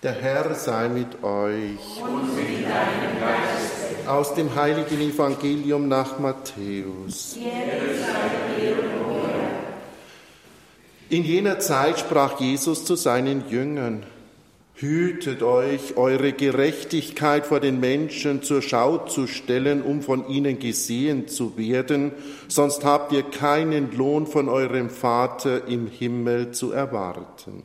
Der Herr sei mit euch. Und mit deinem Geist. Aus dem heiligen Evangelium nach Matthäus. In jener Zeit sprach Jesus zu seinen Jüngern, Hütet euch, eure Gerechtigkeit vor den Menschen zur Schau zu stellen, um von ihnen gesehen zu werden, sonst habt ihr keinen Lohn von eurem Vater im Himmel zu erwarten.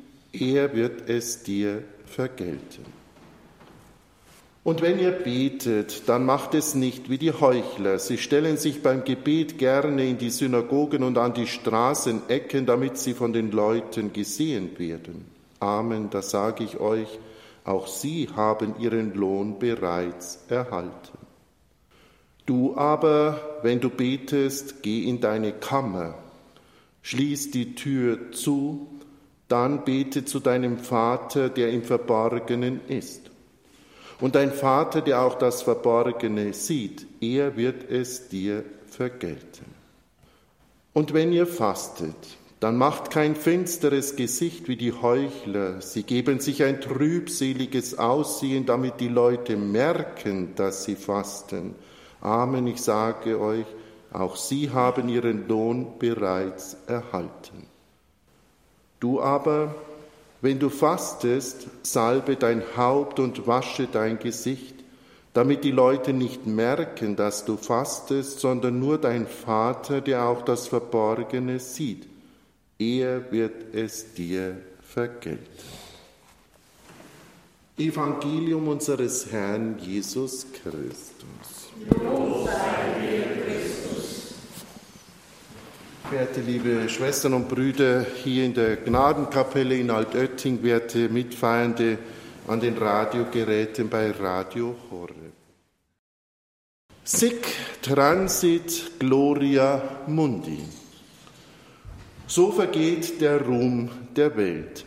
er wird es dir vergelten. Und wenn ihr betet, dann macht es nicht wie die Heuchler. Sie stellen sich beim Gebet gerne in die Synagogen und an die Straßenecken, damit sie von den Leuten gesehen werden. Amen, das sage ich euch, auch sie haben ihren Lohn bereits erhalten. Du aber, wenn du betest, geh in deine Kammer, schließ die Tür zu dann bete zu deinem Vater, der im Verborgenen ist. Und dein Vater, der auch das Verborgene sieht, er wird es dir vergelten. Und wenn ihr fastet, dann macht kein finsteres Gesicht wie die Heuchler. Sie geben sich ein trübseliges Aussehen, damit die Leute merken, dass sie fasten. Amen, ich sage euch, auch sie haben ihren Lohn bereits erhalten. Du aber, wenn du fastest, salbe dein Haupt und wasche dein Gesicht, damit die Leute nicht merken, dass du fastest, sondern nur dein Vater, der auch das Verborgene sieht. Er wird es dir vergelten. Evangelium unseres Herrn Jesus Christus. Lob sei dir, Werte liebe Schwestern und Brüder hier in der Gnadenkapelle in Altötting, werte Mitfeiernde an den Radiogeräten bei Radio Horre. Sic transit gloria mundi. So vergeht der Ruhm der Welt.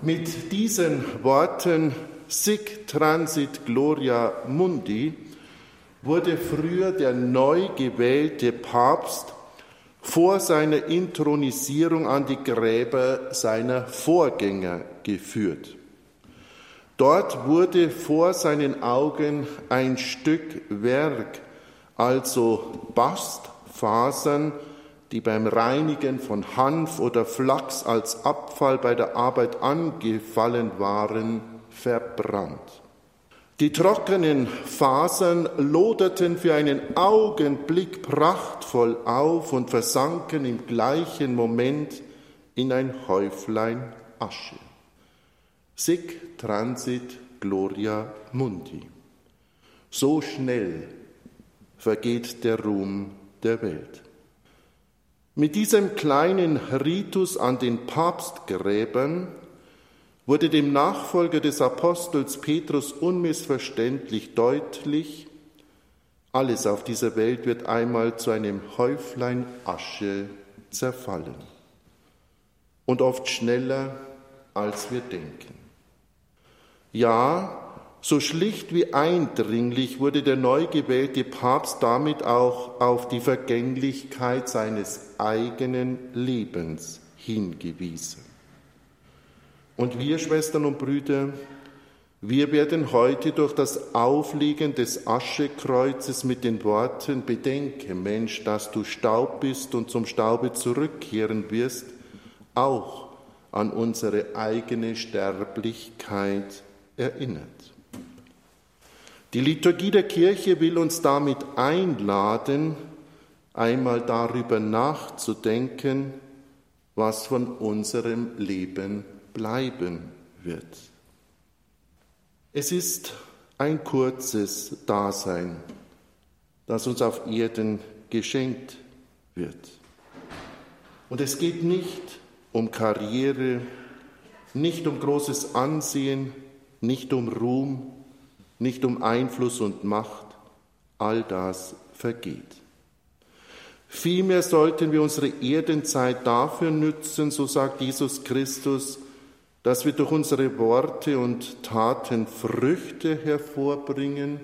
Mit diesen Worten Sic transit gloria mundi wurde früher der neu gewählte Papst vor seiner Inthronisierung an die Gräber seiner Vorgänger geführt. Dort wurde vor seinen Augen ein Stück Werk, also Bastfasern, die beim Reinigen von Hanf oder Flachs als Abfall bei der Arbeit angefallen waren, verbrannt. Die trockenen Fasern loderten für einen Augenblick prachtvoll auf und versanken im gleichen Moment in ein Häuflein Asche. Sic transit gloria mundi. So schnell vergeht der Ruhm der Welt. Mit diesem kleinen Ritus an den Papstgräbern wurde dem Nachfolger des Apostels Petrus unmissverständlich deutlich, alles auf dieser Welt wird einmal zu einem Häuflein Asche zerfallen. Und oft schneller, als wir denken. Ja, so schlicht wie eindringlich wurde der neu gewählte Papst damit auch auf die Vergänglichkeit seines eigenen Lebens hingewiesen. Und wir, Schwestern und Brüder, wir werden heute durch das Auflegen des Aschekreuzes mit den Worten, bedenke, Mensch, dass du Staub bist und zum Staube zurückkehren wirst, auch an unsere eigene Sterblichkeit erinnert. Die Liturgie der Kirche will uns damit einladen, einmal darüber nachzudenken, was von unserem Leben bleiben wird. Es ist ein kurzes Dasein, das uns auf Erden geschenkt wird. Und es geht nicht um Karriere, nicht um großes Ansehen, nicht um Ruhm, nicht um Einfluss und Macht, all das vergeht. Vielmehr sollten wir unsere Erdenzeit dafür nützen, so sagt Jesus Christus, dass wir durch unsere Worte und Taten Früchte hervorbringen,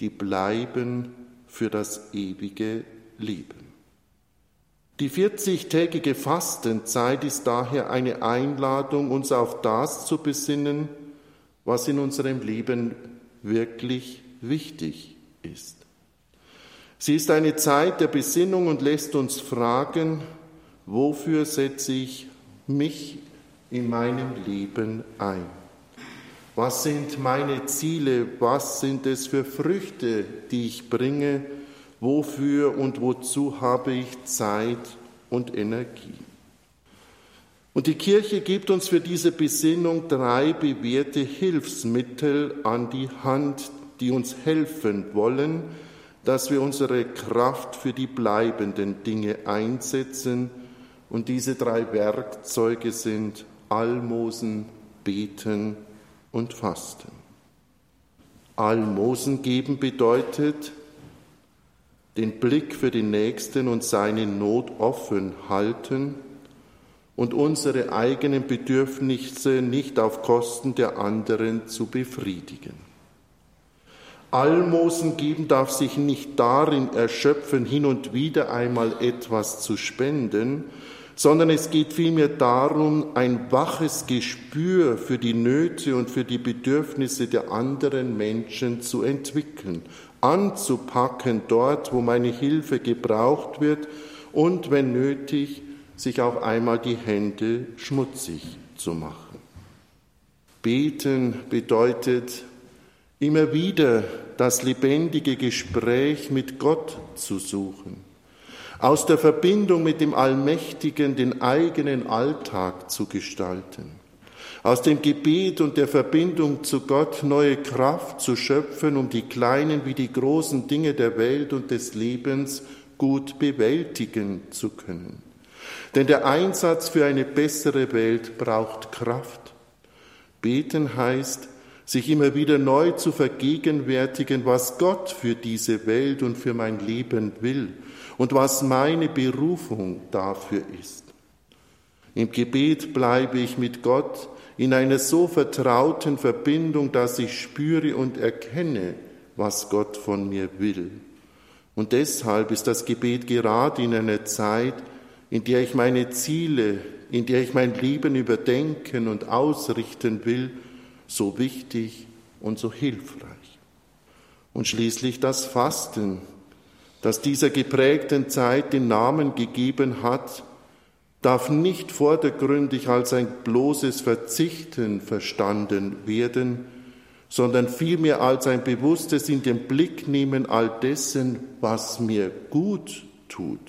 die bleiben für das ewige Leben. Die 40-tägige Fastenzeit ist daher eine Einladung, uns auf das zu besinnen, was in unserem Leben wirklich wichtig ist. Sie ist eine Zeit der Besinnung und lässt uns fragen, wofür setze ich mich in meinem Leben ein? Was sind meine Ziele? Was sind es für Früchte, die ich bringe? Wofür und wozu habe ich Zeit und Energie? Und die Kirche gibt uns für diese Besinnung drei bewährte Hilfsmittel an die Hand, die uns helfen wollen, dass wir unsere Kraft für die bleibenden Dinge einsetzen. Und diese drei Werkzeuge sind Almosen, Beten und Fasten. Almosen geben bedeutet, den Blick für den Nächsten und seine Not offen halten und unsere eigenen Bedürfnisse nicht auf Kosten der anderen zu befriedigen. Almosen geben darf sich nicht darin erschöpfen, hin und wieder einmal etwas zu spenden, sondern es geht vielmehr darum, ein waches Gespür für die Nöte und für die Bedürfnisse der anderen Menschen zu entwickeln, anzupacken dort, wo meine Hilfe gebraucht wird und, wenn nötig, sich auch einmal die Hände schmutzig zu machen. Beten bedeutet immer wieder das lebendige Gespräch mit Gott zu suchen, aus der Verbindung mit dem Allmächtigen den eigenen Alltag zu gestalten, aus dem Gebet und der Verbindung zu Gott neue Kraft zu schöpfen, um die kleinen wie die großen Dinge der Welt und des Lebens gut bewältigen zu können. Denn der Einsatz für eine bessere Welt braucht Kraft. Beten heißt, sich immer wieder neu zu vergegenwärtigen, was Gott für diese Welt und für mein Leben will und was meine Berufung dafür ist. Im Gebet bleibe ich mit Gott in einer so vertrauten Verbindung, dass ich spüre und erkenne, was Gott von mir will. Und deshalb ist das Gebet gerade in einer Zeit, in der ich meine Ziele, in der ich mein Leben überdenken und ausrichten will, so wichtig und so hilfreich. Und schließlich das Fasten, das dieser geprägten Zeit den Namen gegeben hat, darf nicht vordergründig als ein bloßes Verzichten verstanden werden, sondern vielmehr als ein bewusstes in den Blick nehmen all dessen, was mir gut tut.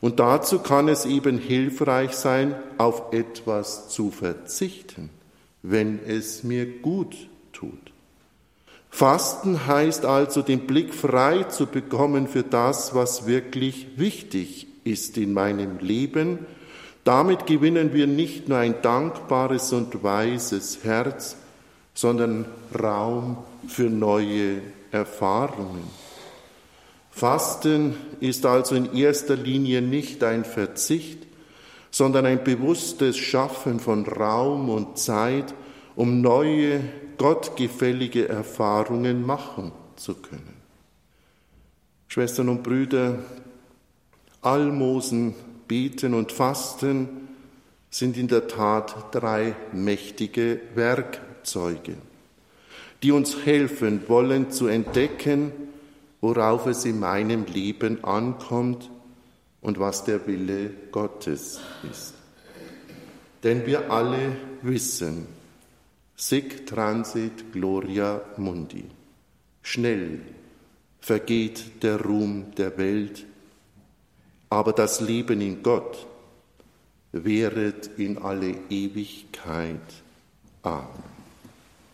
Und dazu kann es eben hilfreich sein, auf etwas zu verzichten wenn es mir gut tut. Fasten heißt also, den Blick frei zu bekommen für das, was wirklich wichtig ist in meinem Leben. Damit gewinnen wir nicht nur ein dankbares und weises Herz, sondern Raum für neue Erfahrungen. Fasten ist also in erster Linie nicht ein Verzicht, sondern ein bewusstes Schaffen von Raum und Zeit, um neue, gottgefällige Erfahrungen machen zu können. Schwestern und Brüder, Almosen, Beten und Fasten sind in der Tat drei mächtige Werkzeuge, die uns helfen wollen zu entdecken, worauf es in meinem Leben ankommt und was der Wille Gottes ist. Denn wir alle wissen, sic transit gloria mundi. Schnell vergeht der Ruhm der Welt, aber das Leben in Gott währet in alle Ewigkeit. Amen.